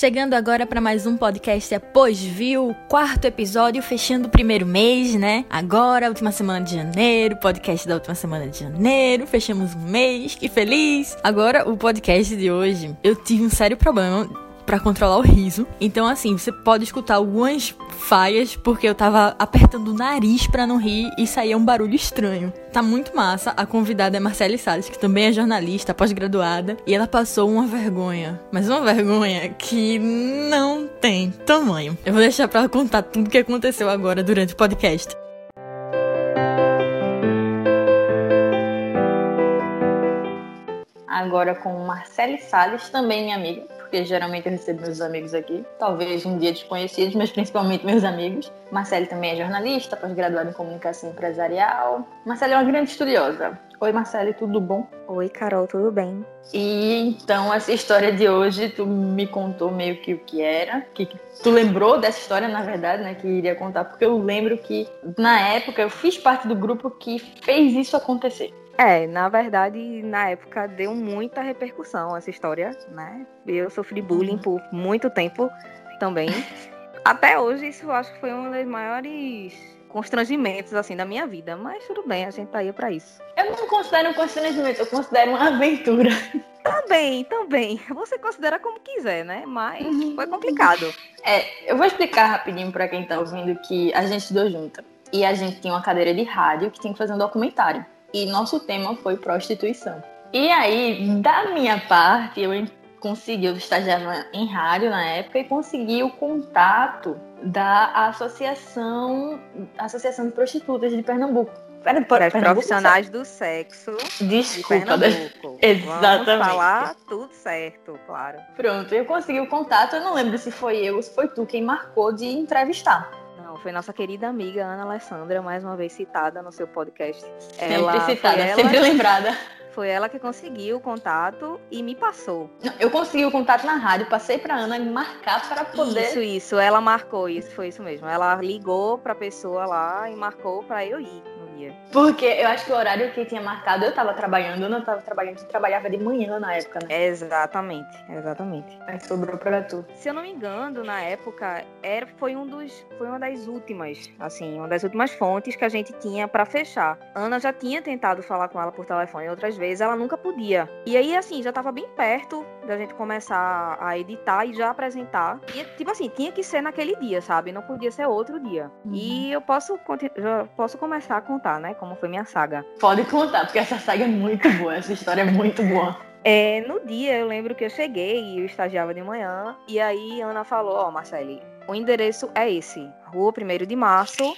Chegando agora para mais um podcast após viu, quarto episódio, fechando o primeiro mês, né? Agora, última semana de janeiro, podcast da última semana de janeiro, fechamos um mês, que feliz! Agora, o podcast de hoje, eu tive um sério problema para controlar o riso. Então, assim, você pode escutar algumas falhas porque eu tava apertando o nariz para não rir e saía um barulho estranho. Tá muito massa. A convidada é Marcele Salles, que também é jornalista, pós-graduada, e ela passou uma vergonha, mas uma vergonha que não tem tamanho. Eu vou deixar para contar tudo o que aconteceu agora durante o podcast. Agora com Marcele Salles, também minha amiga porque geralmente eu recebo meus amigos aqui, talvez um dia desconhecidos, mas principalmente meus amigos. Marcele também é jornalista, pós-graduada em comunicação empresarial. Marcele é uma grande estudiosa. Oi, Marcele, tudo bom? Oi, Carol, tudo bem? E então, essa história de hoje, tu me contou meio que o que era, que tu lembrou dessa história, na verdade, né, que iria contar, porque eu lembro que na época eu fiz parte do grupo que fez isso acontecer. É, na verdade, na época deu muita repercussão essa história, né? Eu sofri bullying por muito tempo também. Até hoje, isso eu acho que foi um dos maiores constrangimentos, assim, da minha vida. Mas tudo bem, a gente tá aí pra isso. Eu não considero um constrangimento, eu considero uma aventura. Também, também. Você considera como quiser, né? Mas uhum. foi complicado. É, eu vou explicar rapidinho pra quem tá ouvindo que a gente estudou junto. E a gente tinha uma cadeira de rádio que tinha que fazer um documentário e nosso tema foi prostituição. E aí, da minha parte, eu consegui, eu estagiava em rádio na época e consegui o contato da Associação, Associação de Prostitutas de Pernambuco. Para, para profissionais do sexo Desculpa, de Pernambuco. Exatamente. Vamos falar tudo certo, claro. Pronto, eu consegui o contato, eu não lembro se foi eu ou se foi tu quem marcou de entrevistar foi nossa querida amiga Ana Alessandra, mais uma vez citada no seu podcast. Sempre ela, citada, ela, sempre lembrada. Foi ela que conseguiu o contato e me passou. Eu consegui o contato na rádio, passei para Ana marcar para poder. Isso, isso. Ela marcou isso, foi isso mesmo. Ela ligou para a pessoa lá e marcou para eu ir Porque eu acho que o horário que tinha marcado, eu tava trabalhando, eu não tava trabalhando, eu trabalhava de manhã na época, né? Exatamente, exatamente. Aí sobrou pra tu. Se eu não me engano, na época, era, foi, um dos, foi uma das últimas, assim, uma das últimas fontes que a gente tinha para fechar. Ana já tinha tentado falar com ela por telefone outras vezes, ela nunca podia. E aí, assim, já tava bem perto da gente começar a editar e já apresentar. E, tipo assim, tinha que ser naquele dia, sabe? Não podia ser outro dia. Uhum. E eu posso, já posso começar a contar contar, né? Como foi minha saga. Pode contar, porque essa saga é muito boa, essa história é muito boa. É, no dia eu lembro que eu cheguei e eu estagiava de manhã, e aí Ana falou, ó, oh, Marcele, o endereço é esse, Rua 1 de Março,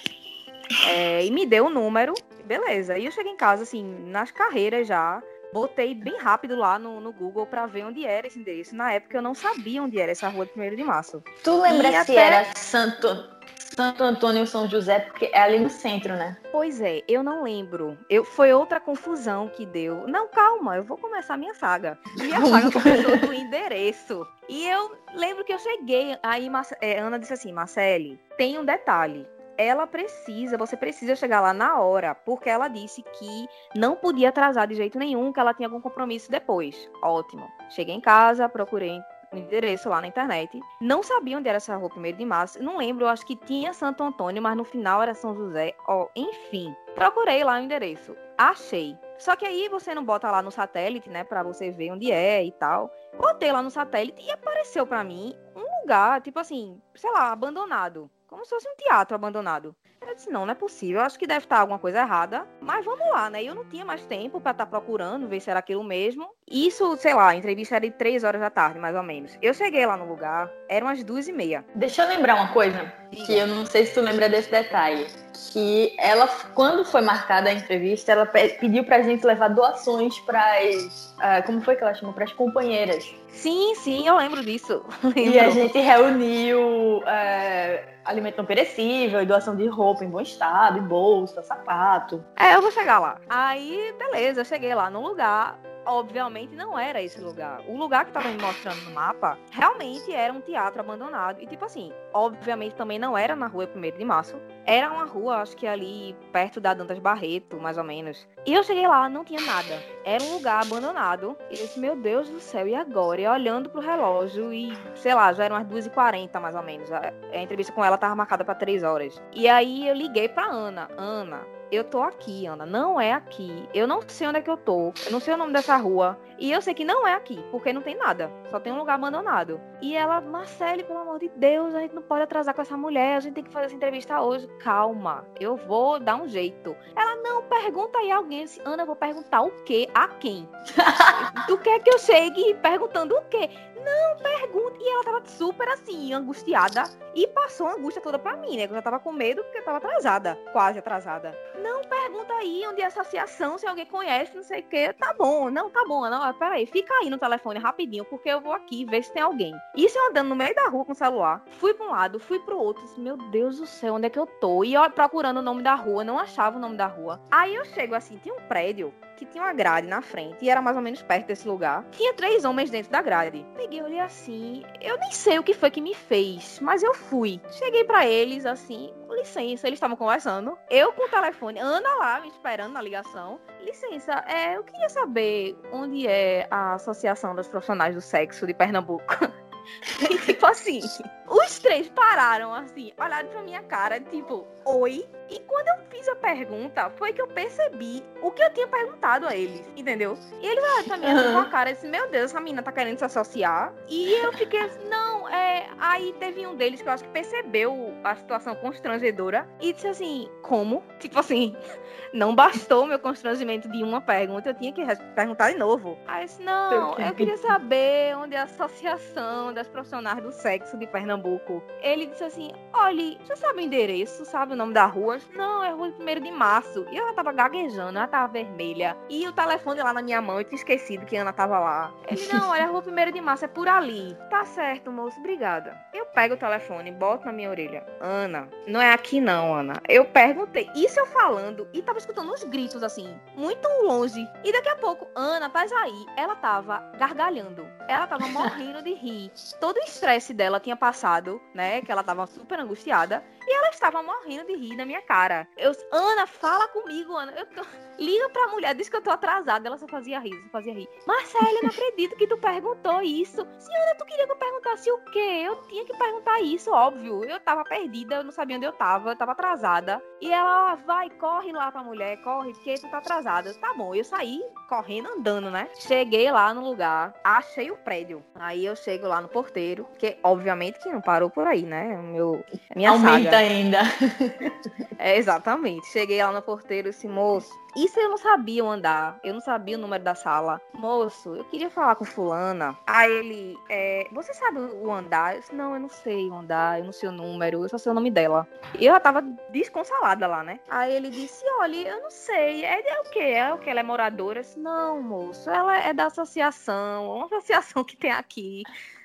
é, e me deu o número, beleza. E eu cheguei em casa, assim, nas carreiras já, botei bem rápido lá no, no Google para ver onde era esse endereço. Na época eu não sabia onde era essa rua de 1 de março. Tu lembra e se até... era Santo Santo Antônio e São José, porque é ali no centro, né? Pois é, eu não lembro. Eu, foi outra confusão que deu. Não, calma, eu vou começar a minha saga. E a saga começou do endereço. E eu lembro que eu cheguei, aí é, Ana disse assim, Marcele, tem um detalhe ela precisa, você precisa chegar lá na hora, porque ela disse que não podia atrasar de jeito nenhum, que ela tinha algum compromisso depois. Ótimo. Cheguei em casa, procurei o endereço lá na internet. Não sabia onde era essa rua 1 de março. Não lembro, acho que tinha Santo Antônio, mas no final era São José. Ó, enfim, procurei lá o endereço. Achei. Só que aí você não bota lá no satélite, né, para você ver onde é e tal. Botei lá no satélite e apareceu para mim um lugar, tipo assim, sei lá, abandonado. Como se fosse um teatro abandonado. Eu disse, não, não é possível, eu acho que deve estar alguma coisa errada, mas vamos lá, né? Eu não tinha mais tempo para estar tá procurando, ver se era aquilo mesmo. Isso, sei lá, a entrevista era de três horas da tarde, mais ou menos. Eu cheguei lá no lugar, eram as duas e meia. Deixa eu lembrar uma coisa, que eu não sei se tu lembra desse detalhe. Que ela, quando foi marcada a entrevista, ela pediu pra gente levar doações pras. Uh, como foi que ela chamou? Pras companheiras. Sim, sim, eu lembro disso. Lembro. E a gente reuniu. Uh, alimento não perecível, doação de roupa em bom estado, bolsa, sapato. É, eu vou chegar lá. Aí, beleza, eu cheguei lá no lugar. Obviamente não era esse lugar. O lugar que tava me mostrando no mapa realmente era um teatro abandonado. E tipo assim, obviamente também não era na rua 1 de março. Era uma rua, acho que ali perto da Dantas Barreto, mais ou menos. E eu cheguei lá, não tinha nada. Era um lugar abandonado. E eu disse, meu Deus do céu, e agora? E olhando pro relógio e, sei lá, já eram umas 2h40 mais ou menos. A, a entrevista com ela tava marcada para 3 horas. E aí eu liguei pra Ana. Ana, eu tô aqui, Ana. Não é aqui. Eu não sei onde é que eu tô. Eu não sei o nome dessa rua. E eu sei que não é aqui, porque não tem nada. Só tem um lugar abandonado. E ela, Marcele, pelo amor de Deus, a gente não pode atrasar com essa mulher. A gente tem que fazer essa entrevista hoje. Calma, eu vou dar um jeito. Ela, não, pergunta aí alguém. Disse, Ana, eu vou perguntar o quê? A quem? tu quer que eu chegue perguntando o quê? Não, pergunta. E ela tava super assim, angustiada. E passou a angústia toda pra mim, né? Eu já tava com medo porque eu tava atrasada. Quase atrasada. Não, pergunta aí onde é a associação, se alguém conhece, não sei o quê. Tá bom, não, tá bom. Não, peraí, fica aí no telefone rapidinho, porque eu vou aqui ver se tem alguém. Isso eu andando no meio da rua com o celular. Fui pra um lado, fui pro outro. Disse, Meu Deus do céu, onde é que eu tô? E eu procurando o nome da rua, não achava o nome da rua. Aí eu chego assim, tinha um prédio que tinha uma grade na frente e era mais ou menos perto desse lugar. Tinha três homens dentro da grade. Peguei, olhei assim. Eu nem sei o que foi que me fez, mas eu fui. Cheguei para eles assim, com licença, eles estavam conversando. Eu com o telefone, Ana lá me esperando na ligação. Licença, é, eu queria saber onde é a Associação dos Profissionais do Sexo de Pernambuco. Tipo assim, os três pararam assim, olharam pra minha cara, tipo, oi. E quando eu fiz a pergunta, foi que eu percebi o que eu tinha perguntado a eles, entendeu? E ele olharam pra mim assim, com a cara e disse, meu Deus, essa menina tá querendo se associar. E eu fiquei assim, não, é. Aí teve um deles que eu acho que percebeu a situação constrangedora e disse assim, como? Tipo assim, não bastou meu constrangimento de uma pergunta, eu tinha que perguntar de novo. Aí eu disse, não, eu queria saber onde é a associação das profissionais do sexo de Pernambuco. Ele disse assim, olha, você sabe o endereço, sabe o nome da rua? Não, é Rua 1 de Março. E ela tava gaguejando, ela tava vermelha. E o telefone lá na minha mão, eu tinha esquecido que Ana tava lá. Ele, não, olha, a Rua 1 de Março, é por ali. Tá certo, moço, obrigada. Eu pego o telefone, boto na minha orelha. Ana, não é aqui não, Ana. Eu perguntei, isso eu falando, e tava escutando uns gritos assim, muito longe. E daqui a pouco, Ana, tá aí. Ela tava gargalhando. Ela tava morrendo de rir. Todo o estresse dela tinha passado, né? Que ela tava super angustiada. E ela estava morrendo de rir na minha cara. Eu, Ana, fala comigo, Ana. Eu tô... Liga pra mulher, diz que eu tô atrasada. Ela só fazia rir, só fazia rir. Marcela, eu não acredito que tu perguntou isso. Senhora, tu queria que eu perguntasse o quê? Eu tinha que perguntar isso, óbvio. Eu tava perdida, eu não sabia onde eu tava, eu tava atrasada. E ela, ó, vai, corre lá pra mulher, corre, porque tu tá atrasada. Tá bom, eu saí correndo, andando, né? Cheguei lá no lugar, achei o prédio. Aí eu chego lá no porteiro, que obviamente que não parou por aí, né? Meu, minha Aumenta saga. ainda. É, exatamente. Cheguei lá no porteiro e disse, moço, isso eu não sabia andar. Eu não sabia o número da sala. Moço, eu queria falar com fulana. Aí ele, é, você sabe o andar? Eu disse, não, eu não sei o andar, eu não sei o número, eu só sei o nome dela. E eu já tava desconsolada lá, né? Aí ele disse, olha, eu não sei, é, é o quê? É o que? Ela é moradora? Eu disse, não, moço, ela é da associação, uma associação que tem aqui.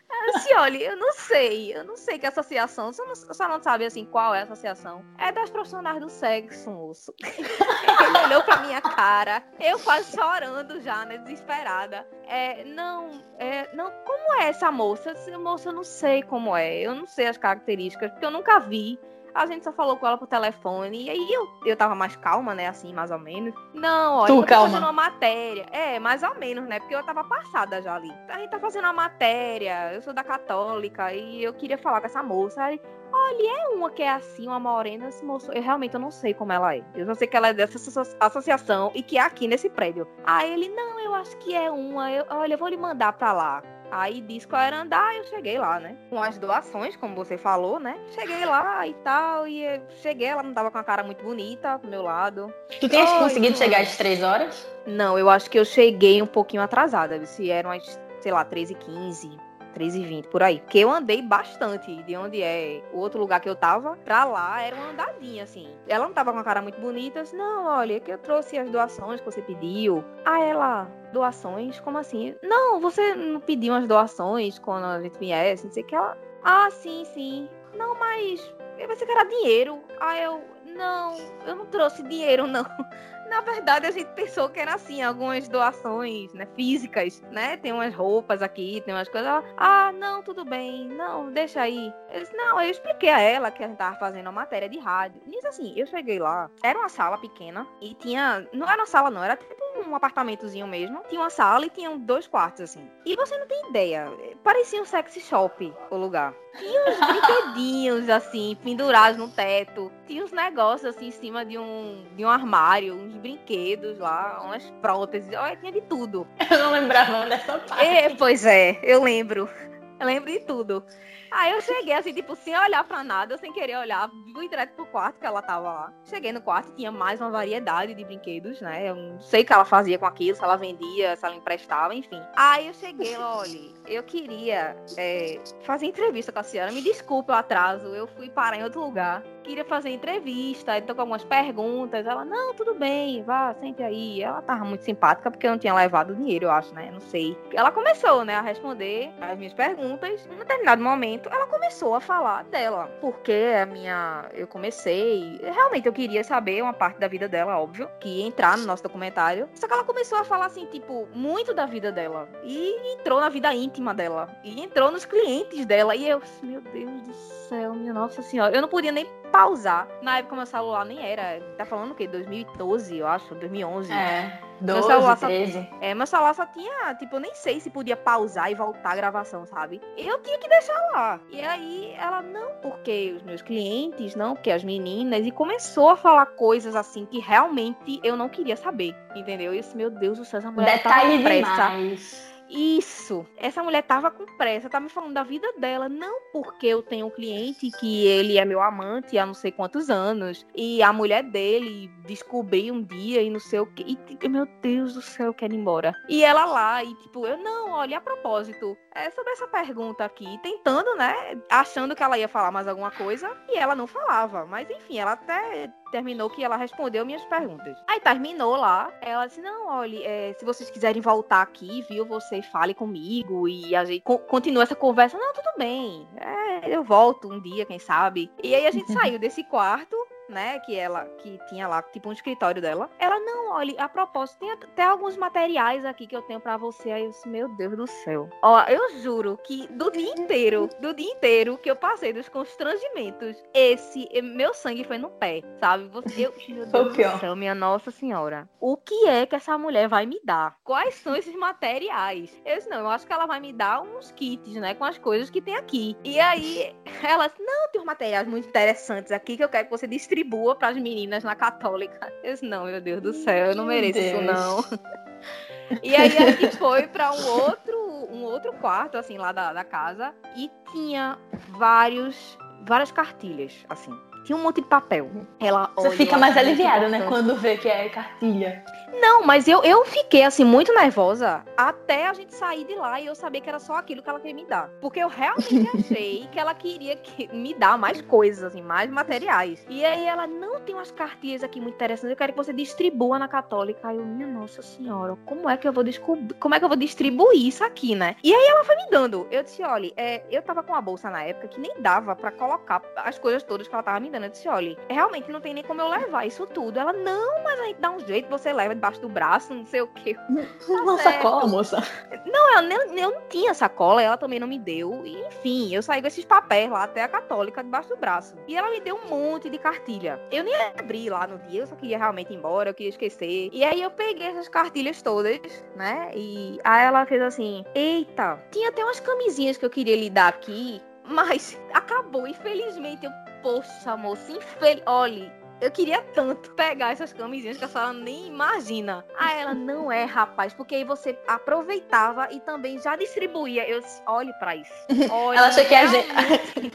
Eu disse, olha, eu não sei, eu não sei que associação, você não, você não sabe assim qual é a associação. É das profissionais do sexo, moço. Ele olhou pra minha cara, eu quase chorando já, né, desesperada. É, não, é, não, como é essa moça? Disse, moça, eu não sei como é, eu não sei as características, porque eu nunca vi. A gente só falou com ela por telefone. E aí eu, eu tava mais calma, né? Assim, mais ou menos. Não, olha, Tu, eu tô calma. fazendo uma matéria. É, mais ou menos, né? Porque eu tava passada já ali. A gente tá fazendo uma matéria. Eu sou da católica e eu queria falar com essa moça. Aí, olha, é uma que é assim, uma morena. Esse moço, eu realmente eu não sei como ela é. Eu só sei que ela é dessa asso- associação e que é aqui nesse prédio. Aí ele, não, eu acho que é uma. Eu, olha, eu vou lhe mandar pra lá. Aí disse qual era andar, eu cheguei lá, né? Com as doações, como você falou, né? Cheguei lá e tal, e eu cheguei, ela não tava com a cara muito bonita pro meu lado. Tu tinhas conseguido chegar às três horas? Não, eu acho que eu cheguei um pouquinho atrasada, se eram as, sei lá, 13h15, 13h20, por aí. Porque eu andei bastante de onde é o outro lugar que eu tava pra lá, era uma andadinha, assim. Ela não tava com a cara muito bonita, disse, não, olha, que eu trouxe as doações que você pediu. Ah, ela, doações? Como assim? Não, você não pediu as doações quando a gente viesse, não sei o que. Ela, ah, sim, sim. Não, mas eu pensei que era dinheiro. Ah, eu, não, eu não trouxe dinheiro, não. Na verdade, a gente pensou que era assim, algumas doações, né, físicas, né? Tem umas roupas aqui, tem umas coisas. Ela, ah, não, tudo bem, não, deixa aí. Eu disse, não, eu expliquei a ela que a gente tava fazendo uma matéria de rádio. Nisso assim, eu cheguei lá, era uma sala pequena e tinha. Não era uma sala, não, era tipo um apartamentozinho mesmo. Tinha uma sala e tinham dois quartos, assim. E você não tem ideia. Parecia um sexy shop o lugar. Tinha uns brinquedinhos, assim, pendurados no teto. Tinha uns negócios, assim, em cima de um, de um armário, uns brinquedos lá, umas próteses. Olha, tinha de tudo. Eu não lembrava dessa parte. É, pois é, eu lembro. Eu lembro de tudo. Aí eu cheguei assim, tipo, sem olhar pra nada, sem querer olhar, fui direto pro quarto que ela tava lá. Cheguei no quarto tinha mais uma variedade de brinquedos, né? Eu não sei o que ela fazia com aquilo, se ela vendia, se ela emprestava, enfim. Aí eu cheguei, olha, eu queria é, fazer entrevista com a senhora. Me desculpe o atraso, eu fui parar em outro lugar. Queria fazer entrevista, então com algumas perguntas. Ela, não, tudo bem, vá, sente aí. Ela tava muito simpática porque eu não tinha levado dinheiro, eu acho, né? Não sei. Ela começou, né, a responder as minhas perguntas. Em um determinado momento, ela começou a falar dela. Porque a minha. Eu comecei. Realmente eu queria saber uma parte da vida dela, óbvio, que ia entrar no nosso documentário. Só que ela começou a falar assim, tipo, muito da vida dela. E entrou na vida íntima dela. E entrou nos clientes dela. E eu, meu Deus do céu, minha nossa senhora. Eu não podia nem pausar. Na época meu celular nem era. Tá falando o quê? 2012, eu acho, 2011. É, Meu 12, celular só- 13. É, meu celular só tinha, tipo, eu nem sei se podia pausar e voltar a gravação, sabe? Eu tinha que deixar lá. E aí ela, não, porque os meus clientes, não, porque as meninas. E começou a falar coisas assim que realmente eu não queria saber, entendeu? E eu disse, meu Deus do céu, essa mulher tava Detalhe pressa. demais. Isso. Essa mulher tava com pressa, tá me falando da vida dela, não porque eu tenho um cliente que ele é meu amante há não sei quantos anos e a mulher dele descobri um dia e não sei o que. E meu Deus do céu, quero ir embora. E ela lá e tipo, eu não, olha, a propósito, é sobre essa pergunta aqui, tentando, né, achando que ela ia falar mais alguma coisa e ela não falava, mas enfim, ela até terminou que ela respondeu minhas perguntas. Aí terminou lá, ela disse, não, olha, é, se vocês quiserem voltar aqui, viu, você fale comigo e a gente co- continua essa conversa. Não, tudo bem, é, eu volto um dia, quem sabe. E aí a gente saiu desse quarto, né, que ela, que tinha lá, tipo um escritório dela. Ela, não, olha, a propósito, tem até alguns materiais aqui que eu tenho pra você. Aí eu disse, meu Deus do céu. Ó, eu juro que do dia inteiro, do dia inteiro que eu passei dos constrangimentos, esse, meu sangue foi no pé, sabe? Você, eu, meu Deus do céu, minha Nossa Senhora. O que é que essa mulher vai me dar? Quais são esses materiais? Eu disse, não, eu acho que ela vai me dar uns kits, né, com as coisas que tem aqui. E aí, ela disse, não, tem uns materiais muito interessantes aqui que eu quero que você distribua para as meninas na católica. Eu disse, não, meu Deus do céu, eu não mereço isso, não. E aí a gente foi para um outro, um outro quarto, assim, lá da, da casa, e tinha vários, várias cartilhas, assim. Tinha um monte de papel. Ela Você fica mais aliviada, né? Quando vê que é cartilha. Não, mas eu, eu fiquei assim muito nervosa até a gente sair de lá e eu saber que era só aquilo que ela queria me dar. Porque eu realmente achei que ela queria que- me dar mais coisas, assim, mais materiais. E aí ela, não, tem umas cartilhas aqui muito interessantes, eu quero que você distribua na católica. Aí eu, minha nossa senhora, como é que eu vou descobrir, como é que eu vou distribuir isso aqui, né? E aí ela foi me dando. Eu disse, olha, é, eu tava com uma bolsa na época que nem dava pra colocar as coisas todas que ela tava me dando. Eu disse, olha, realmente não tem nem como eu levar isso tudo. Ela, não, mas a gente dá um jeito, você leva debaixo do braço, não sei o quê. Uma certo. sacola, moça. Não, eu, nem- eu não tinha sacola, ela também não me deu. E, enfim, eu saí com esses papéis lá até a católica debaixo do braço. E ela me deu um monte de cartilha. Eu nem abri lá no dia, eu só queria realmente ir embora, eu queria esquecer. E aí eu peguei essas cartilhas todas, né? E aí ela fez assim: Eita, tinha até umas camisinhas que eu queria lhe dar aqui, mas acabou. Infelizmente, eu, poxa, moça, infel... olhe. Eu queria tanto pegar essas camisinhas que a senhora nem imagina. Aí ela, não é, rapaz, porque aí você aproveitava e também já distribuía. Eu disse, olhe pra isso. Olhe, Ela achou que a gente-.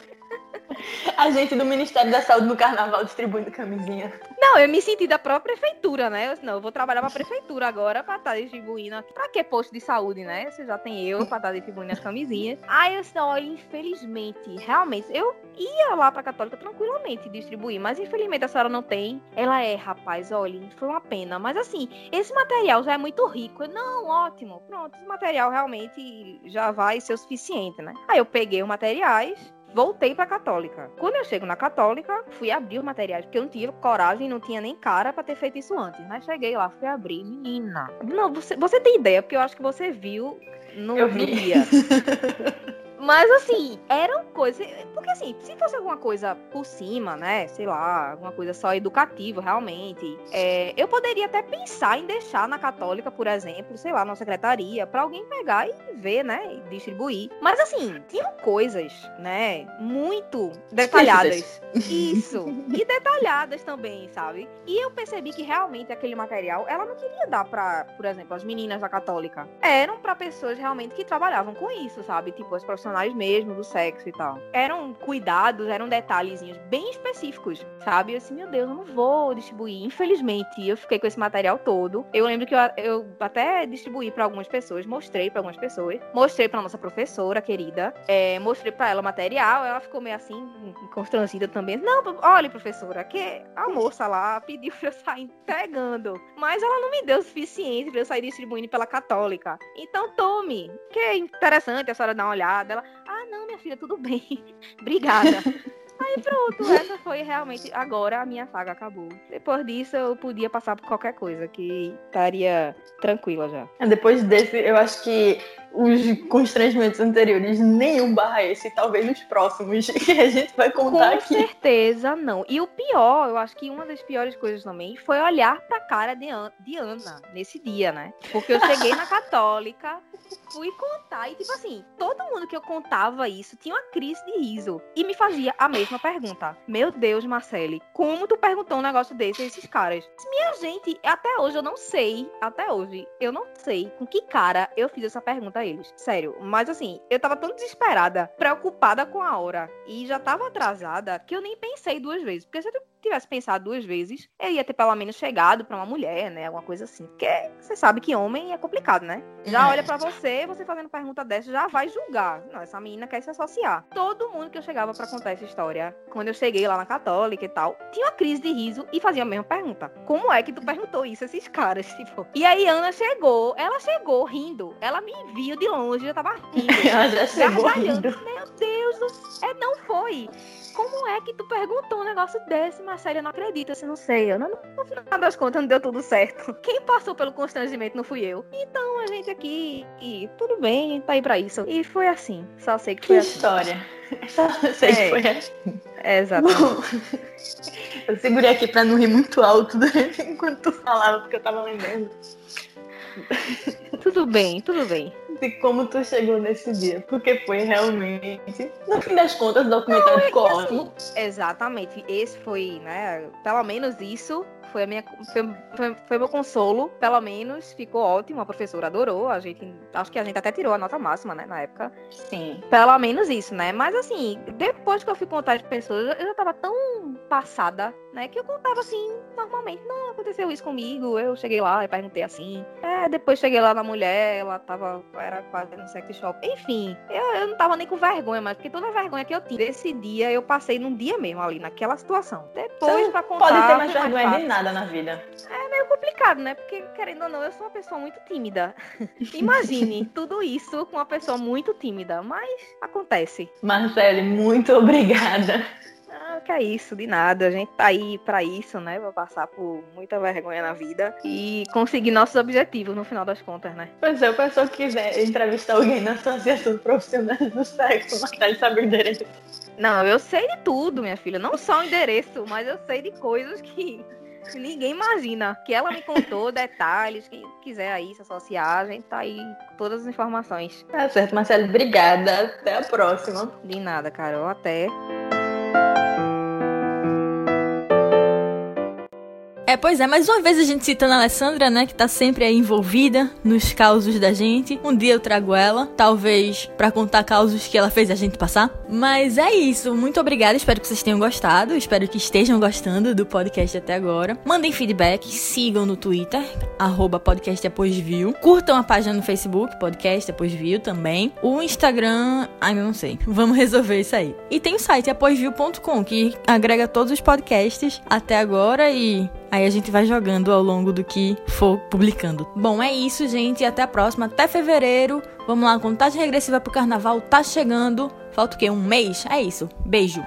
A gente do Ministério da Saúde no carnaval distribuindo camisinha. Não, eu me senti da própria prefeitura, né? Eu não, eu vou trabalhar pra prefeitura agora pra estar distribuindo aqui. Pra que posto de saúde, né? Você já tem eu pra estar distribuindo as camisinhas. Aí eu disse, olha, infelizmente, realmente, eu ia lá pra Católica tranquilamente distribuir, mas infelizmente a senhora não tem. Ela é, rapaz, olha, foi uma pena. Mas assim, esse material já é muito rico. Eu, não, ótimo, pronto, esse material realmente já vai ser o suficiente, né? Aí eu peguei os materiais, voltei pra católica. Quando eu chego na católica, fui abrir os materiais, porque eu não tive coragem, não tinha nem cara para ter feito isso antes. Mas cheguei lá, fui abrir, menina. Não, você, você tem ideia, porque eu acho que você viu no, Eu no vi. dia. Mas assim, eram coisas. Porque assim, se fosse alguma coisa por cima, né? Sei lá, alguma coisa só educativa, realmente. é, eu poderia até pensar em deixar na católica, por exemplo, sei lá, na secretaria, pra alguém pegar e ver, né? E distribuir. Mas assim, tinham coisas, né? Muito detalhadas. Isso. E detalhadas também, sabe? E eu percebi que realmente aquele material, ela não queria dar pra, por exemplo, as meninas da católica. Eram pra pessoas realmente que trabalhavam com isso, sabe? Tipo, as profissionais mesmo do sexo e tal. Eram cuidados, eram detalhezinhos bem específicos, sabe? Eu assim, meu Deus, eu não vou distribuir. Infelizmente, eu fiquei com esse material todo. Eu lembro que eu, eu até distribuí pra algumas pessoas, mostrei pra algumas pessoas, mostrei pra nossa professora querida, é, mostrei pra ela o material, ela ficou meio assim, constrangida também. Não, olha, professora, que a moça lá pediu pra eu sair entregando, mas ela não me deu o suficiente pra eu sair distribuindo pela católica. Então tome, que é interessante a senhora dar uma olhada. Ela, ah, não, minha filha, tudo bem. Obrigada. Aí pronto, essa foi realmente. Agora a minha saga acabou. Depois disso eu podia passar por qualquer coisa, que estaria tranquila já. Depois desse, eu acho que os constrangimentos anteriores, nenhum barra esse, talvez os próximos que a gente vai Com contar aqui. certeza não. E o pior, eu acho que uma das piores coisas também foi olhar pra cara de, An- de Ana nesse dia, né? Porque eu cheguei na católica, fui contar e, tipo assim, todo mundo que eu contava isso tinha uma crise de riso e me fazia a mesma pergunta. Meu Deus, Marcele, como tu perguntou um negócio desse a esses caras? Minha gente, até hoje eu não sei, até hoje, eu não sei com que cara eu fiz essa pergunta eles. Sério, mas assim, eu tava tão desesperada, preocupada com a hora e já tava atrasada que eu nem pensei duas vezes. Porque se eu tivesse pensado duas vezes, eu ia ter pelo menos chegado pra uma mulher, né? Alguma coisa assim. Porque você sabe que homem é complicado, né? Já É. olha pra você, você fazendo pergunta dessa, já vai julgar. Não, essa menina quer se associar. Todo mundo que eu chegava pra contar essa história, quando eu cheguei lá na Católica e tal, tinha uma crise de riso e fazia a mesma pergunta. Como é que tu perguntou isso a esses caras? Tipo. E aí Ana chegou, ela chegou rindo. Ela me viu de longe, eu tava rindo. Ela já chegou rindo. Meu Deus. É, não foi. Como é que tu perguntou um negócio desse, Marcelo? Eu não acredito, assim, não sei. Eu não, no final das contas, não deu tudo certo. Quem passou pelo constrangimento não fui eu. Então, a gente aqui, e tudo bem, tá aí pra isso. E foi assim. Só sei que Que foi assim. história. Só sei É. que foi assim. É, exatamente. Bom, eu segurei aqui pra não rir muito alto durante- enquanto tu falava, porque eu tava lembrando tudo bem, tudo bem. De como tu chegou nesse dia. Porque foi realmente, no fim das contas, documentário ficou ótimo. Exatamente. Esse foi, né? Pelo menos isso foi a minha foi, foi, foi meu consolo. Pelo menos ficou ótimo. A professora adorou. A gente acho que a gente até tirou a nota máxima, né? Na época. Sim. Pelo menos isso, né? Mas assim, depois que eu fui contar as pessoas, eu já tava tão passada, né? Que eu contava assim, normalmente. Não, aconteceu isso comigo. Eu cheguei lá e perguntei assim. É, depois cheguei lá na mulher, ela tava. Era quase no sex shop. Enfim, eu, eu não tava nem com vergonha, mas porque toda a vergonha que eu tinha desse dia, eu passei num dia mesmo ali, naquela situação. Depois, pra contar. Pode ter mais vergonha fácil de nada na vida. meio complicado, né? Porque, querendo ou não, eu sou uma pessoa muito tímida. Imagine tudo isso com uma pessoa muito tímida, mas acontece. Marcele, muito obrigada. Ah, que é isso, de nada. A gente tá aí pra isso, né? Pra passar por muita vergonha na vida e conseguir nossos objetivos no final das contas, né? Pois é, o pessoal que quiser entrevistar alguém na Associação Profissional do Sexo, Marcele sabe o endereço. Não, eu sei de tudo, minha filha. Não só o endereço, mas eu sei de coisas que ninguém imagina. Que ela me contou, detalhes. Quem quiser aí se associar, a gente tá aí com todas as informações. Tá certo, Marcele, obrigada. Até a próxima. De nada, Carol. Até. you É, pois é, mais uma vez a gente citando a Alessandra, né, que tá sempre aí envolvida nos causos da gente. Um dia eu trago ela, talvez pra contar causos que ela fez a gente passar. Mas é isso, muito obrigada, espero que vocês tenham gostado, espero que estejam gostando do podcast até agora. Mandem feedback, sigam no Twitter, arroba podcast após view. Curtam a página no Facebook, podcast após view também. O Instagram, ainda não sei, vamos resolver isso aí. E tem o site apoisview.com, que agrega todos os podcasts até agora e Aí a gente vai jogando ao longo do que for publicando. Bom, é isso, gente. Até a próxima. Até fevereiro. Vamos lá, contagem regressiva pro carnaval tá chegando. Falta o quê? Um mês? É isso. Beijo.